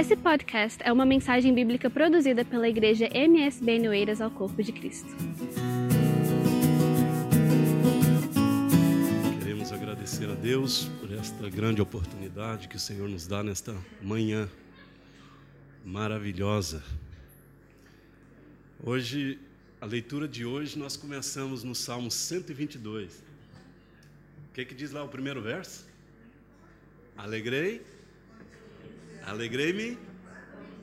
Esse podcast é uma mensagem bíblica produzida pela igreja MSB Noeiras ao Corpo de Cristo. Queremos agradecer a Deus por esta grande oportunidade que o Senhor nos dá nesta manhã maravilhosa. Hoje, a leitura de hoje, nós começamos no Salmo 122. O que, que diz lá o primeiro verso? Alegrei, alegrei-me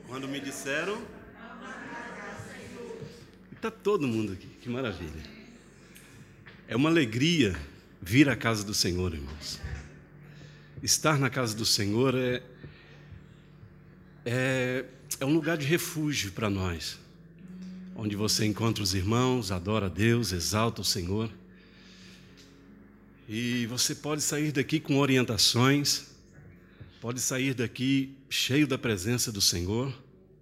quando me disseram. Está todo mundo aqui, que maravilha. É uma alegria vir à casa do Senhor, irmãos. Estar na casa do Senhor é, é, é um lugar de refúgio para nós, onde você encontra os irmãos, adora a Deus, exalta o Senhor. E você pode sair daqui com orientações, pode sair daqui cheio da presença do Senhor,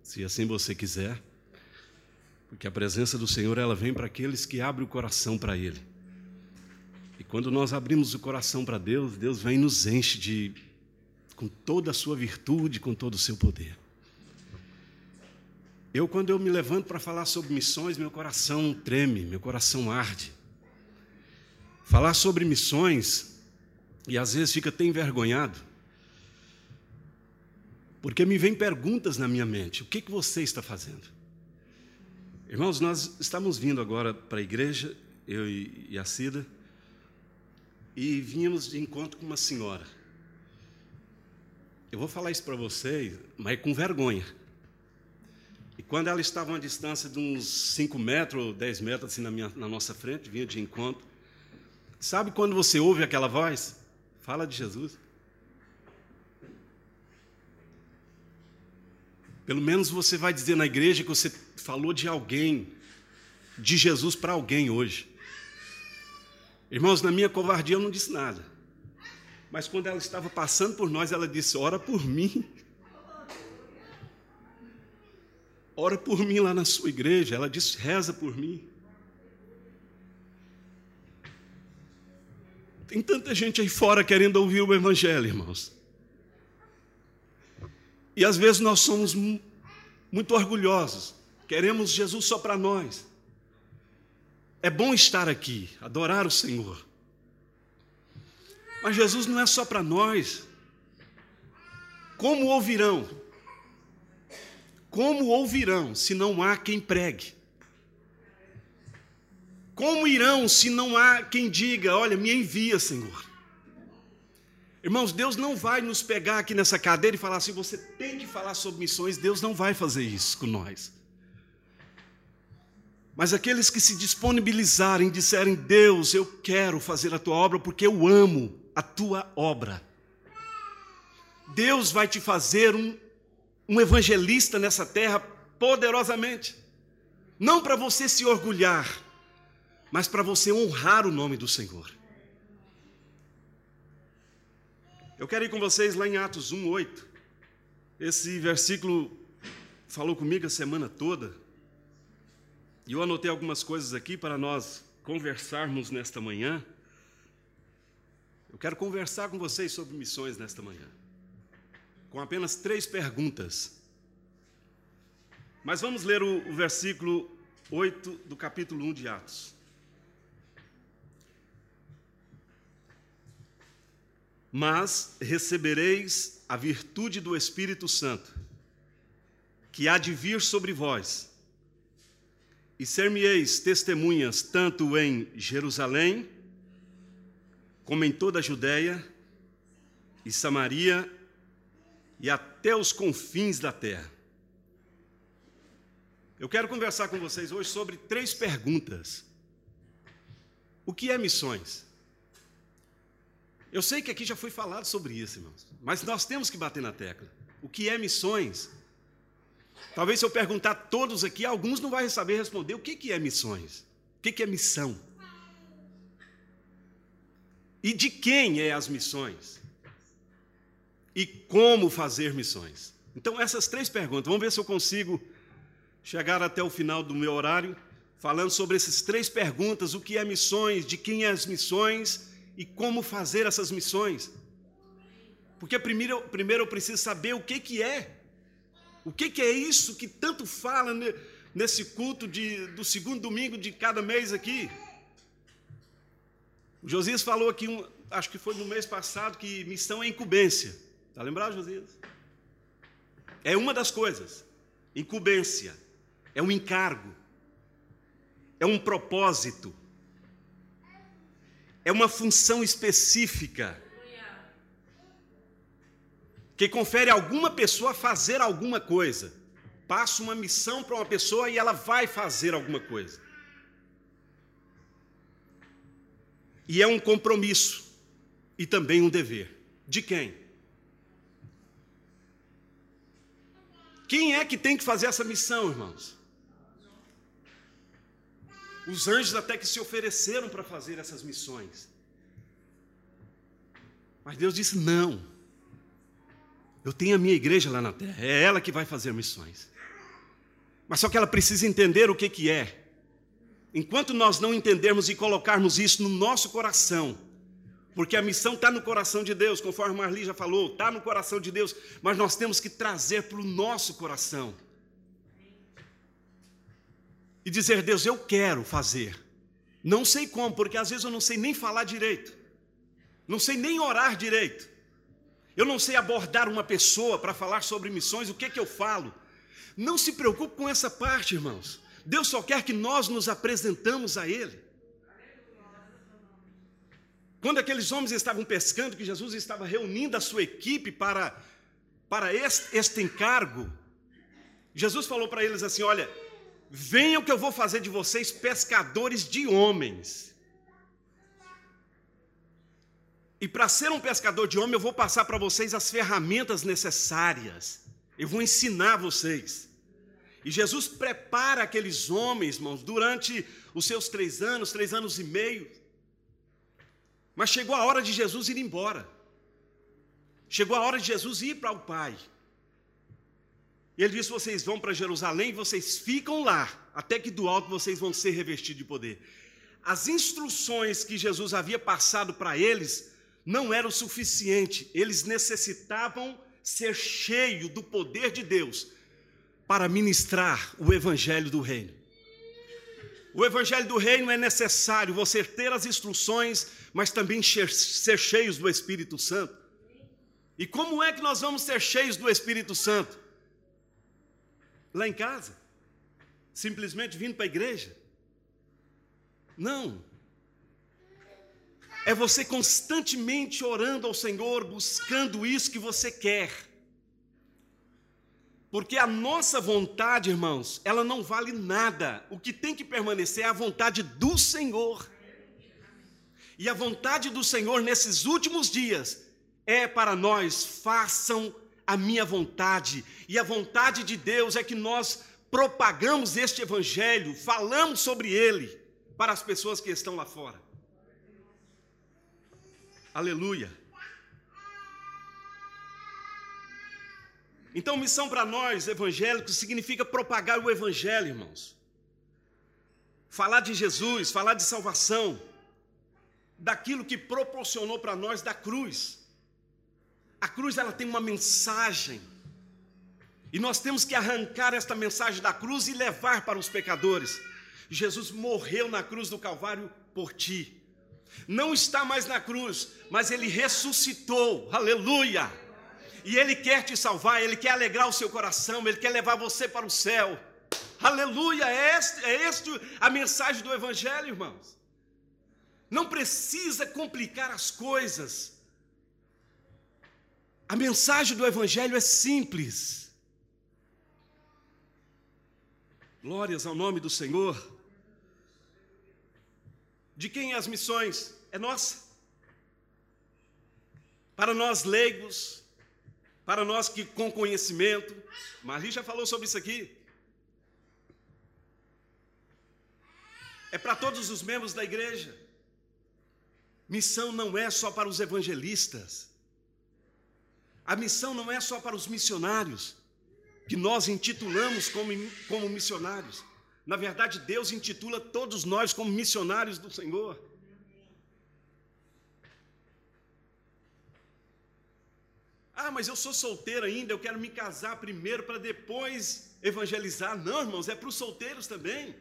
se assim você quiser, porque a presença do Senhor ela vem para aqueles que abrem o coração para Ele. E quando nós abrimos o coração para Deus, Deus vem e nos enche de com toda a sua virtude, com todo o seu poder. Eu, quando eu me levanto para falar sobre missões, meu coração treme, meu coração arde. Falar sobre missões, e às vezes fica até envergonhado, porque me vem perguntas na minha mente: o que, que você está fazendo? Irmãos, nós estamos vindo agora para a igreja, eu e a Cida, e vínhamos de encontro com uma senhora. Eu vou falar isso para vocês, mas com vergonha. E quando ela estava a uma distância de uns 5 metros, 10 metros assim na, minha, na nossa frente, vinha de encontro. Sabe quando você ouve aquela voz? Fala de Jesus. Pelo menos você vai dizer na igreja que você falou de alguém, de Jesus para alguém hoje. Irmãos, na minha covardia eu não disse nada. Mas quando ela estava passando por nós, ela disse: Ora por mim. Ora por mim lá na sua igreja. Ela disse: Reza por mim. Tem tanta gente aí fora querendo ouvir o Evangelho, irmãos. E às vezes nós somos muito orgulhosos, queremos Jesus só para nós. É bom estar aqui, adorar o Senhor. Mas Jesus não é só para nós. Como ouvirão? Como ouvirão se não há quem pregue? Como irão se não há quem diga: Olha, me envia, Senhor? Irmãos, Deus não vai nos pegar aqui nessa cadeira e falar assim: você tem que falar sobre missões. Deus não vai fazer isso com nós. Mas aqueles que se disponibilizarem, disserem: Deus, eu quero fazer a tua obra porque eu amo a tua obra. Deus vai te fazer um, um evangelista nessa terra poderosamente. Não para você se orgulhar, mas para você honrar o nome do Senhor. Eu quero ir com vocês lá em Atos 1, 8. Esse versículo falou comigo a semana toda. E eu anotei algumas coisas aqui para nós conversarmos nesta manhã. Eu quero conversar com vocês sobre missões nesta manhã. Com apenas três perguntas. Mas vamos ler o, o versículo 8 do capítulo 1 de Atos. Mas recebereis a virtude do Espírito Santo, que há de vir sobre vós, e ser-me-eis testemunhas tanto em Jerusalém, como em toda a Judéia e Samaria e até os confins da terra. Eu quero conversar com vocês hoje sobre três perguntas. O que é missões? Eu sei que aqui já foi falado sobre isso, irmãos, mas nós temos que bater na tecla. O que é missões? Talvez se eu perguntar a todos aqui, alguns não vão saber responder o que é missões. O que é missão? E de quem é as missões? E como fazer missões? Então, essas três perguntas, vamos ver se eu consigo chegar até o final do meu horário falando sobre essas três perguntas: o que é missões, de quem é as missões e como fazer essas missões. Porque primeiro, primeiro eu preciso saber o que, que é. O que, que é isso que tanto fala nesse culto de, do segundo domingo de cada mês aqui? O Josias falou aqui, um, acho que foi no mês passado, que missão é incumbência. Está lembrado, Josias? É uma das coisas. Incumbência. É um encargo. É um propósito. É uma função específica que confere a alguma pessoa fazer alguma coisa. Passa uma missão para uma pessoa e ela vai fazer alguma coisa. E é um compromisso e também um dever. De quem? Quem é que tem que fazer essa missão, irmãos? Os anjos até que se ofereceram para fazer essas missões. Mas Deus disse: não. Eu tenho a minha igreja lá na terra, é ela que vai fazer missões. Mas só que ela precisa entender o que, que é. Enquanto nós não entendermos e colocarmos isso no nosso coração, porque a missão está no coração de Deus, conforme Marli já falou, está no coração de Deus, mas nós temos que trazer para o nosso coração. E dizer, Deus, eu quero fazer. Não sei como, porque às vezes eu não sei nem falar direito, não sei nem orar direito. Eu não sei abordar uma pessoa para falar sobre missões, o que, que eu falo? Não se preocupe com essa parte, irmãos. Deus só quer que nós nos apresentamos a Ele. Quando aqueles homens estavam pescando, que Jesus estava reunindo a sua equipe para, para este, este encargo, Jesus falou para eles assim: Olha, venham que eu vou fazer de vocês pescadores de homens. E para ser um pescador de homem, eu vou passar para vocês as ferramentas necessárias. Eu vou ensinar vocês. E Jesus prepara aqueles homens, irmãos, durante os seus três anos, três anos e meio. Mas chegou a hora de Jesus ir embora. Chegou a hora de Jesus ir para o Pai. E ele disse: Vocês vão para Jerusalém, vocês ficam lá, até que do alto vocês vão ser revestidos de poder. As instruções que Jesus havia passado para eles não era o suficiente, eles necessitavam ser cheios do poder de Deus para ministrar o evangelho do reino. O evangelho do reino é necessário você ter as instruções, mas também ser cheios do Espírito Santo. E como é que nós vamos ser cheios do Espírito Santo? Lá em casa? Simplesmente vindo para a igreja? Não, é você constantemente orando ao Senhor, buscando isso que você quer. Porque a nossa vontade, irmãos, ela não vale nada. O que tem que permanecer é a vontade do Senhor. E a vontade do Senhor nesses últimos dias é para nós, façam a minha vontade. E a vontade de Deus é que nós propagamos este evangelho, falamos sobre ele para as pessoas que estão lá fora. Aleluia. Então, missão para nós, evangélicos, significa propagar o evangelho, irmãos. Falar de Jesus, falar de salvação, daquilo que proporcionou para nós da cruz. A cruz ela tem uma mensagem. E nós temos que arrancar esta mensagem da cruz e levar para os pecadores. Jesus morreu na cruz do Calvário por ti não está mais na cruz, mas ele ressuscitou, aleluia. E ele quer te salvar, ele quer alegrar o seu coração, ele quer levar você para o céu, aleluia. É este, é este a mensagem do Evangelho, irmãos. Não precisa complicar as coisas, a mensagem do Evangelho é simples. Glórias ao nome do Senhor. De quem é as missões? É nossa. Para nós leigos, para nós que com conhecimento, Maria já falou sobre isso aqui. É para todos os membros da igreja. Missão não é só para os evangelistas. A missão não é só para os missionários, que nós intitulamos como, como missionários. Na verdade, Deus intitula todos nós como missionários do Senhor. Ah, mas eu sou solteiro ainda, eu quero me casar primeiro para depois evangelizar. Não, irmãos, é para os solteiros também.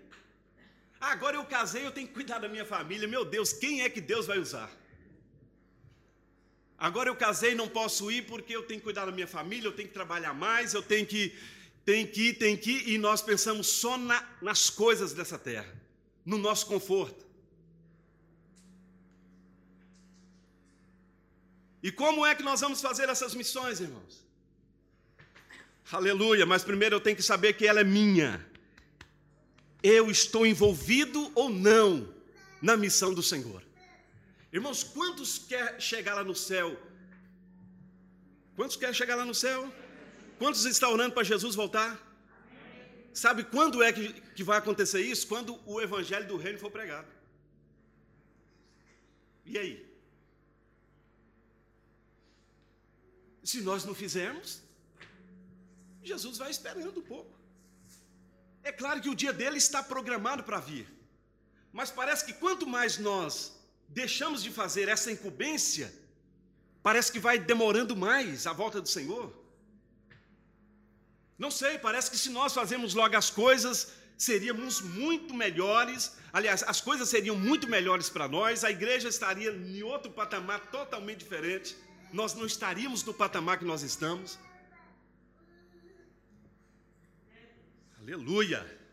Ah, agora eu casei, eu tenho que cuidar da minha família. Meu Deus, quem é que Deus vai usar? Agora eu casei, não posso ir porque eu tenho que cuidar da minha família, eu tenho que trabalhar mais, eu tenho que, tenho que ir, tenho que ir. E nós pensamos só na, nas coisas dessa terra, no nosso conforto. E como é que nós vamos fazer essas missões, irmãos? Aleluia, mas primeiro eu tenho que saber que ela é minha. Eu estou envolvido ou não na missão do Senhor. Irmãos, quantos quer chegar lá no céu? Quantos querem chegar lá no céu? Quantos estão orando para Jesus voltar? Sabe quando é que, que vai acontecer isso? Quando o evangelho do reino for pregado. E aí? Se nós não fizermos, Jesus vai esperando um pouco. É claro que o dia dele está programado para vir, mas parece que quanto mais nós deixamos de fazer essa incumbência, parece que vai demorando mais a volta do Senhor. Não sei, parece que se nós fazemos logo as coisas, seríamos muito melhores. Aliás, as coisas seriam muito melhores para nós, a igreja estaria em outro patamar totalmente diferente nós não estaríamos no patamar que nós estamos. Aleluia!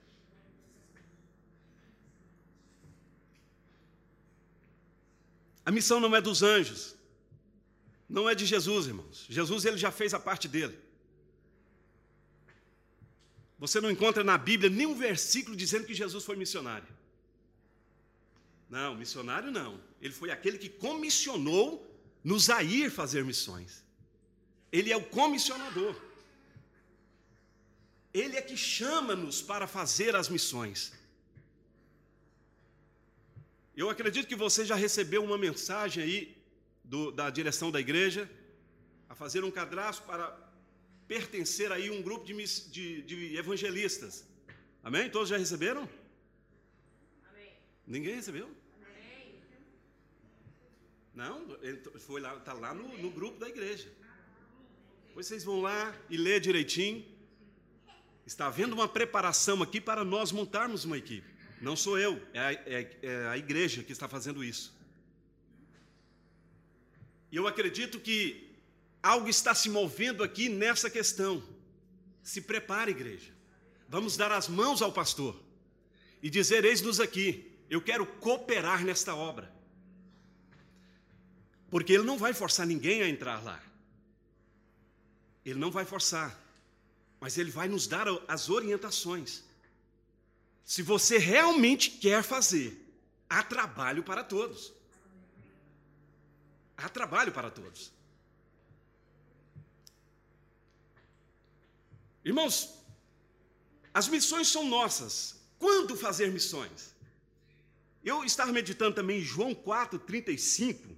A missão não é dos anjos, não é de Jesus, irmãos. Jesus ele já fez a parte dele. Você não encontra na Bíblia nenhum versículo dizendo que Jesus foi missionário. Não, missionário não. Ele foi aquele que comissionou nos a ir fazer missões. Ele é o comissionador. Ele é que chama-nos para fazer as missões. Eu acredito que você já recebeu uma mensagem aí do, da direção da igreja a fazer um cadastro para pertencer aí a um grupo de, de, de evangelistas. Amém? Todos já receberam? Amém. Ninguém recebeu? Não, ele foi lá, está lá no, no grupo da igreja. Depois vocês vão lá e lê direitinho. Está havendo uma preparação aqui para nós montarmos uma equipe. Não sou eu, é a, é, é a igreja que está fazendo isso. E eu acredito que algo está se movendo aqui nessa questão. Se prepare, igreja. Vamos dar as mãos ao pastor e dizer: Eis-nos aqui, eu quero cooperar nesta obra. Porque ele não vai forçar ninguém a entrar lá. Ele não vai forçar. Mas ele vai nos dar as orientações. Se você realmente quer fazer, há trabalho para todos. Há trabalho para todos. Irmãos, as missões são nossas. Quando fazer missões? Eu estava meditando também em João 4, 35.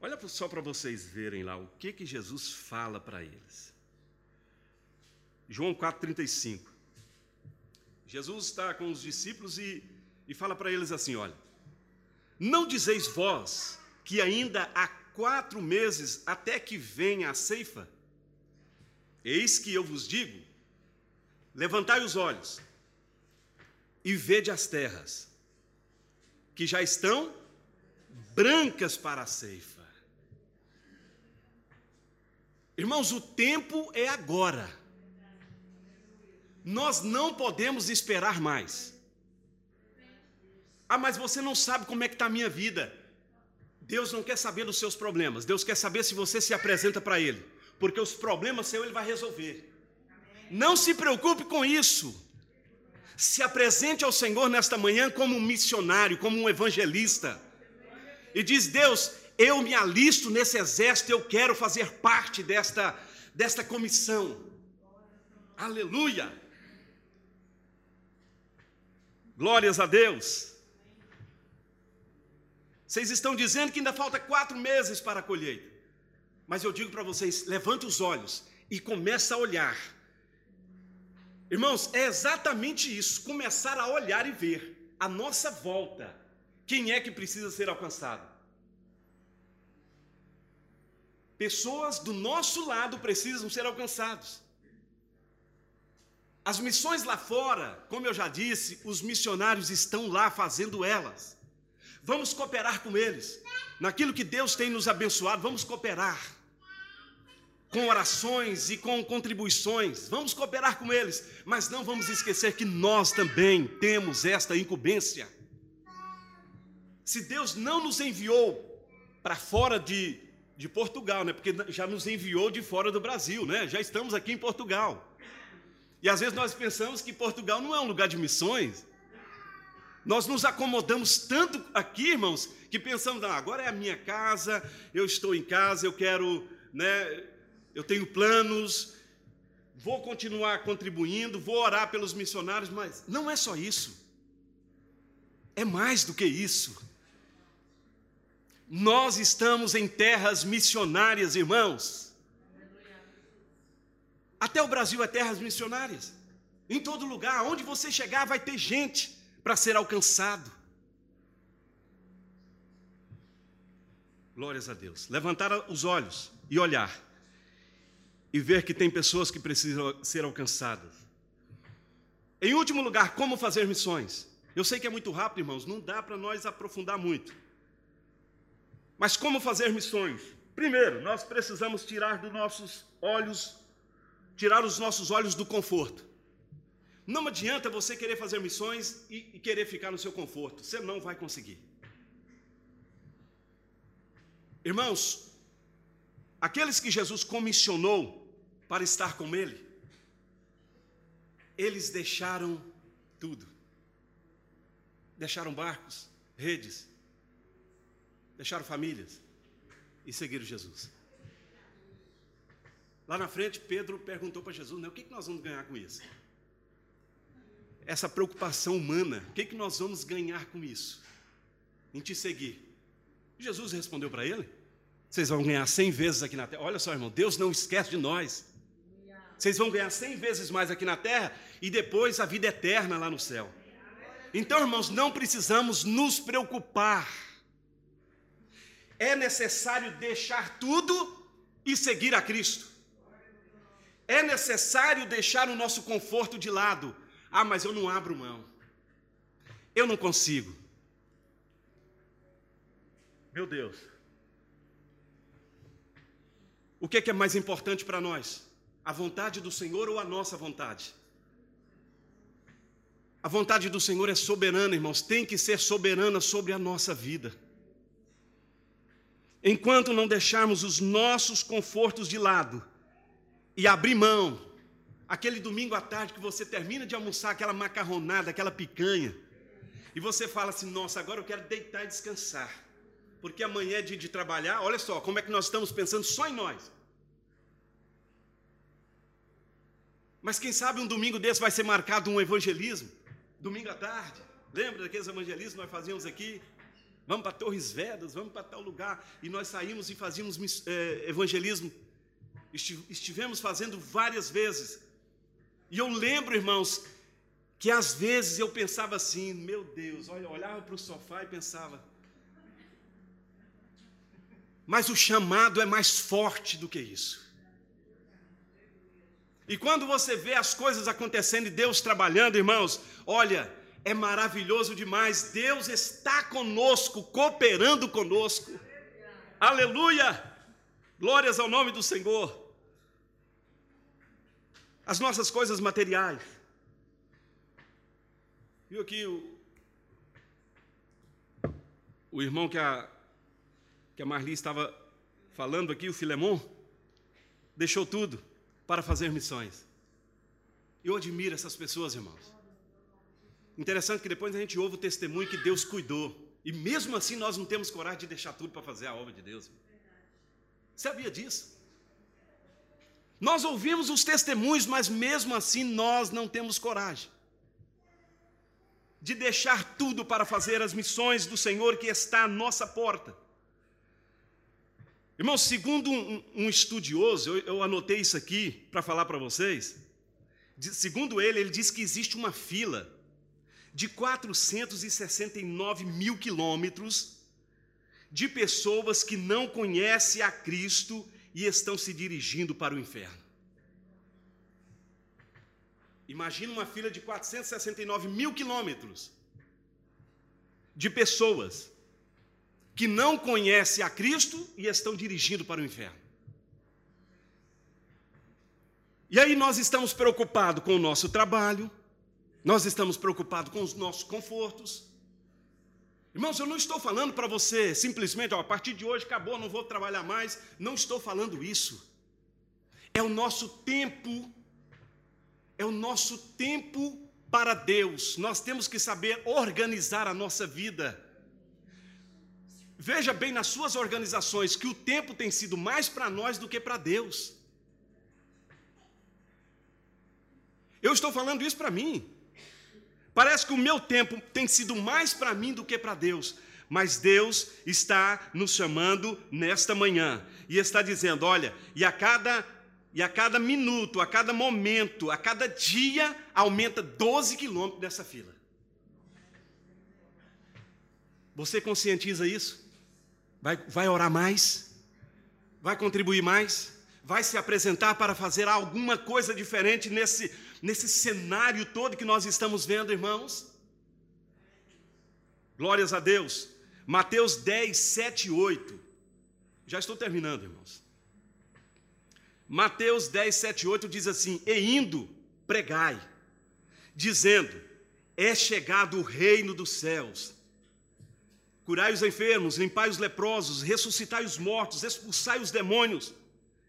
Olha só para vocês verem lá o que, que Jesus fala para eles. João 4,35. Jesus está com os discípulos e, e fala para eles assim: olha, não dizeis vós que ainda há quatro meses até que venha a ceifa? Eis que eu vos digo: levantai os olhos e vede as terras, que já estão brancas para a ceifa. Irmãos, o tempo é agora. Nós não podemos esperar mais. Ah, mas você não sabe como é que está a minha vida. Deus não quer saber dos seus problemas. Deus quer saber se você se apresenta para Ele. Porque os problemas seus Ele vai resolver. Não se preocupe com isso. Se apresente ao Senhor nesta manhã como um missionário, como um evangelista. E diz: Deus, eu me alisto nesse exército, eu quero fazer parte desta, desta comissão. Aleluia! Glórias a Deus. Vocês estão dizendo que ainda falta quatro meses para a colheita. Mas eu digo para vocês: levante os olhos e comece a olhar. Irmãos, é exatamente isso: começar a olhar e ver a nossa volta. Quem é que precisa ser alcançado? Pessoas do nosso lado precisam ser alcançados. As missões lá fora, como eu já disse, os missionários estão lá fazendo elas. Vamos cooperar com eles. Naquilo que Deus tem nos abençoado, vamos cooperar. Com orações e com contribuições, vamos cooperar com eles, mas não vamos esquecer que nós também temos esta incumbência. Se Deus não nos enviou para fora de de Portugal, né? Porque já nos enviou de fora do Brasil, né? Já estamos aqui em Portugal. E às vezes nós pensamos que Portugal não é um lugar de missões. Nós nos acomodamos tanto aqui, irmãos, que pensamos, ah, agora é a minha casa, eu estou em casa, eu quero, né? Eu tenho planos, vou continuar contribuindo, vou orar pelos missionários, mas não é só isso. É mais do que isso. Nós estamos em terras missionárias, irmãos. Até o Brasil é terras missionárias. Em todo lugar, onde você chegar, vai ter gente para ser alcançado. Glórias a Deus. Levantar os olhos e olhar e ver que tem pessoas que precisam ser alcançadas. Em último lugar, como fazer missões? Eu sei que é muito rápido, irmãos, não dá para nós aprofundar muito. Mas como fazer missões? Primeiro, nós precisamos tirar dos nossos olhos, tirar os nossos olhos do conforto. Não adianta você querer fazer missões e, e querer ficar no seu conforto. Você não vai conseguir. Irmãos, aqueles que Jesus comissionou para estar com Ele, eles deixaram tudo. Deixaram barcos, redes, deixaram famílias e seguiram Jesus. Lá na frente, Pedro perguntou para Jesus: né, o que, que nós vamos ganhar com isso? Essa preocupação humana, o que, que nós vamos ganhar com isso? Em te seguir. Jesus respondeu para ele: vocês vão ganhar cem vezes aqui na terra. Olha só, irmão, Deus não esquece de nós. Vocês vão ganhar cem vezes mais aqui na terra e depois a vida eterna lá no céu. Então, irmãos, não precisamos nos preocupar é necessário deixar tudo e seguir a Cristo. É necessário deixar o nosso conforto de lado. Ah, mas eu não abro mão. Eu não consigo. Meu Deus. O que é, que é mais importante para nós? A vontade do Senhor ou a nossa vontade? A vontade do Senhor é soberana, irmãos, tem que ser soberana sobre a nossa vida. Enquanto não deixarmos os nossos confortos de lado e abrir mão, aquele domingo à tarde que você termina de almoçar aquela macarronada, aquela picanha, e você fala assim: nossa, agora eu quero deitar e descansar, porque amanhã é dia de trabalhar. Olha só, como é que nós estamos pensando só em nós. Mas quem sabe um domingo desse vai ser marcado um evangelismo, domingo à tarde. Lembra daqueles evangelismos que nós fazíamos aqui? vamos para Torres Vedras, vamos para tal lugar. E nós saímos e fazíamos é, evangelismo. Estivemos fazendo várias vezes. E eu lembro, irmãos, que às vezes eu pensava assim: meu Deus, olha, olhava para o sofá e pensava. Mas o chamado é mais forte do que isso. E quando você vê as coisas acontecendo e Deus trabalhando, irmãos, olha, é maravilhoso demais. Deus está conosco, cooperando conosco. Aleluia! Glórias ao nome do Senhor. As nossas coisas materiais. Viu aqui o, o irmão que a, que a Marli estava falando aqui, o Filemon, deixou tudo para fazer missões. Eu admiro essas pessoas, irmãos. Interessante que depois a gente ouve o testemunho que Deus cuidou. E mesmo assim nós não temos coragem de deixar tudo para fazer a obra de Deus. Sabia disso? Nós ouvimos os testemunhos, mas mesmo assim nós não temos coragem de deixar tudo para fazer as missões do Senhor que está à nossa porta. Irmãos, segundo um, um estudioso, eu, eu anotei isso aqui para falar para vocês. De, segundo ele, ele diz que existe uma fila de 469 mil quilômetros de pessoas que não conhecem a Cristo e estão se dirigindo para o inferno. Imagina uma fila de 469 mil quilômetros de pessoas que não conhecem a Cristo e estão dirigindo para o inferno. E aí nós estamos preocupados com o nosso trabalho, nós estamos preocupados com os nossos confortos. Irmãos, eu não estou falando para você simplesmente, ó, a partir de hoje acabou, não vou trabalhar mais. Não estou falando isso. É o nosso tempo, é o nosso tempo para Deus. Nós temos que saber organizar a nossa vida. Veja bem nas suas organizações que o tempo tem sido mais para nós do que para Deus. Eu estou falando isso para mim. Parece que o meu tempo tem sido mais para mim do que para Deus. Mas Deus está nos chamando nesta manhã e está dizendo: olha, e a cada e a cada minuto, a cada momento, a cada dia, aumenta 12 quilômetros dessa fila. Você conscientiza isso? Vai, vai orar mais? Vai contribuir mais? Vai se apresentar para fazer alguma coisa diferente nesse, nesse cenário todo que nós estamos vendo, irmãos? Glórias a Deus. Mateus 10, 7 e 8. Já estou terminando, irmãos. Mateus 10, 7 e 8 diz assim: E indo, pregai, dizendo: É chegado o reino dos céus. Curai os enfermos, limpai os leprosos, ressuscitai os mortos, expulsai os demônios.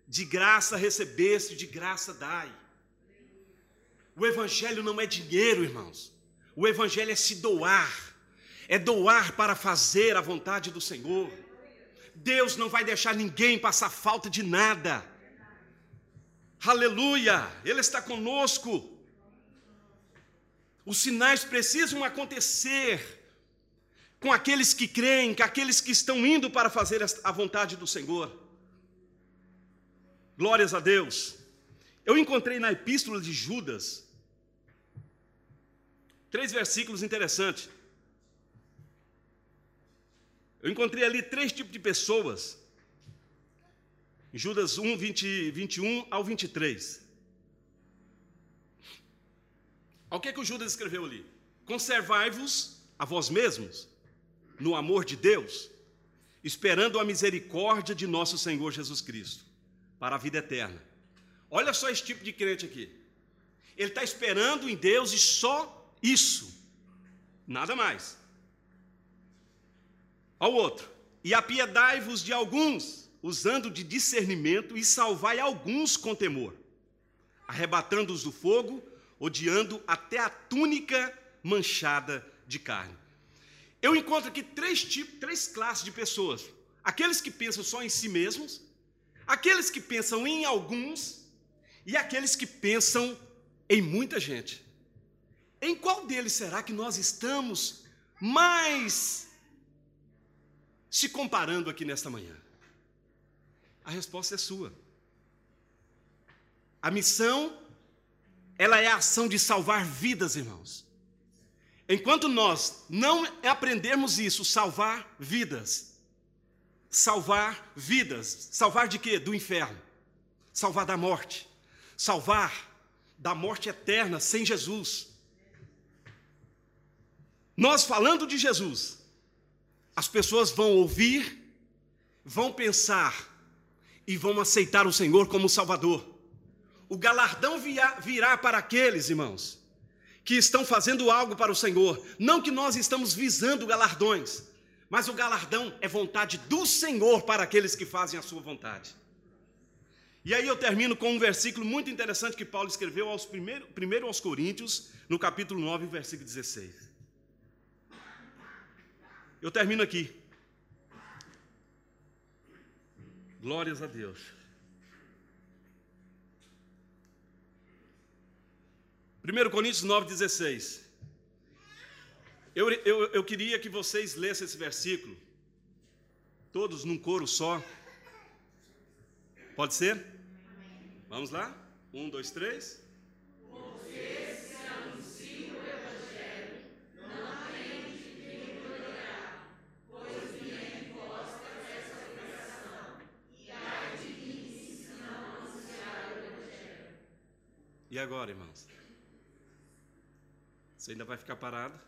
De graça recebeste, de graça dai. O Evangelho não é dinheiro, irmãos. O Evangelho é se doar, é doar para fazer a vontade do Senhor. Deus não vai deixar ninguém passar falta de nada. Aleluia! Ele está conosco. Os sinais precisam acontecer com aqueles que creem, com aqueles que estão indo para fazer a vontade do Senhor. Glórias a Deus. Eu encontrei na epístola de Judas três versículos interessantes. Eu encontrei ali três tipos de pessoas Judas 1, 20, 21 ao 23. O que é que o Judas escreveu ali? Conservai-vos a vós mesmos no amor de Deus, esperando a misericórdia de nosso Senhor Jesus Cristo para a vida eterna. Olha só esse tipo de crente aqui. Ele está esperando em Deus e só isso, nada mais. Ao outro, e apiedai-vos de alguns usando de discernimento, e salvai alguns com temor, arrebatando-os do fogo, odiando até a túnica manchada de carne. Eu encontro aqui três tipos, três classes de pessoas: aqueles que pensam só em si mesmos, aqueles que pensam em alguns e aqueles que pensam em muita gente. Em qual deles será que nós estamos mais se comparando aqui nesta manhã? A resposta é sua. A missão, ela é a ação de salvar vidas, irmãos. Enquanto nós não aprendermos isso, salvar vidas, salvar vidas, salvar de quê? Do inferno, salvar da morte, salvar da morte eterna sem Jesus. Nós falando de Jesus, as pessoas vão ouvir, vão pensar, e vão aceitar o Senhor como Salvador. O galardão virá para aqueles, irmãos, que estão fazendo algo para o Senhor. Não que nós estamos visando galardões, mas o galardão é vontade do Senhor para aqueles que fazem a sua vontade. E aí eu termino com um versículo muito interessante que Paulo escreveu aos primeiro, primeiro aos Coríntios, no capítulo 9, versículo 16. Eu termino aqui. Glórias a Deus. 1 Coríntios 9,16. Eu, eu, eu queria que vocês lessem esse versículo, todos num coro só. Pode ser? Vamos lá? Um, dois, três. E agora, irmãos? Você ainda vai ficar parado?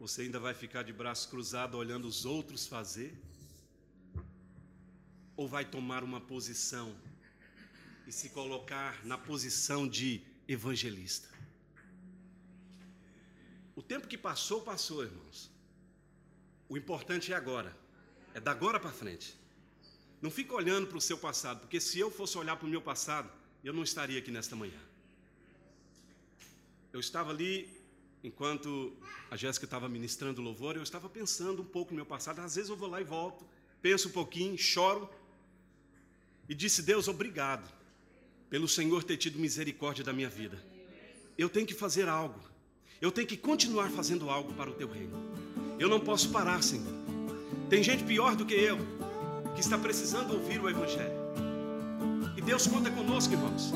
Você ainda vai ficar de braço cruzado olhando os outros fazer? Ou vai tomar uma posição e se colocar na posição de evangelista? O tempo que passou, passou, irmãos. O importante é agora. É da agora para frente. Não fica olhando para o seu passado, porque se eu fosse olhar para o meu passado, eu não estaria aqui nesta manhã. Eu estava ali, enquanto a Jéssica estava ministrando louvor, eu estava pensando um pouco no meu passado. Às vezes eu vou lá e volto, penso um pouquinho, choro. E disse: Deus, obrigado pelo Senhor ter tido misericórdia da minha vida. Eu tenho que fazer algo. Eu tenho que continuar fazendo algo para o teu reino. Eu não posso parar, Senhor. Tem gente pior do que eu que está precisando ouvir o Evangelho. E Deus conta conosco, irmãos.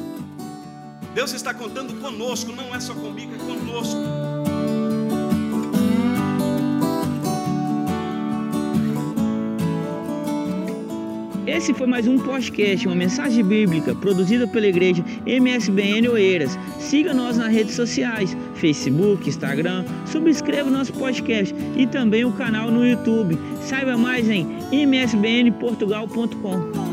Deus está contando conosco, não é só comigo, é conosco. Esse foi mais um podcast, uma mensagem bíblica produzida pela igreja MSBN Oeiras. Siga nós nas redes sociais, Facebook, Instagram, subscreva nosso podcast e também o canal no YouTube. Saiba mais em msbnportugal.com.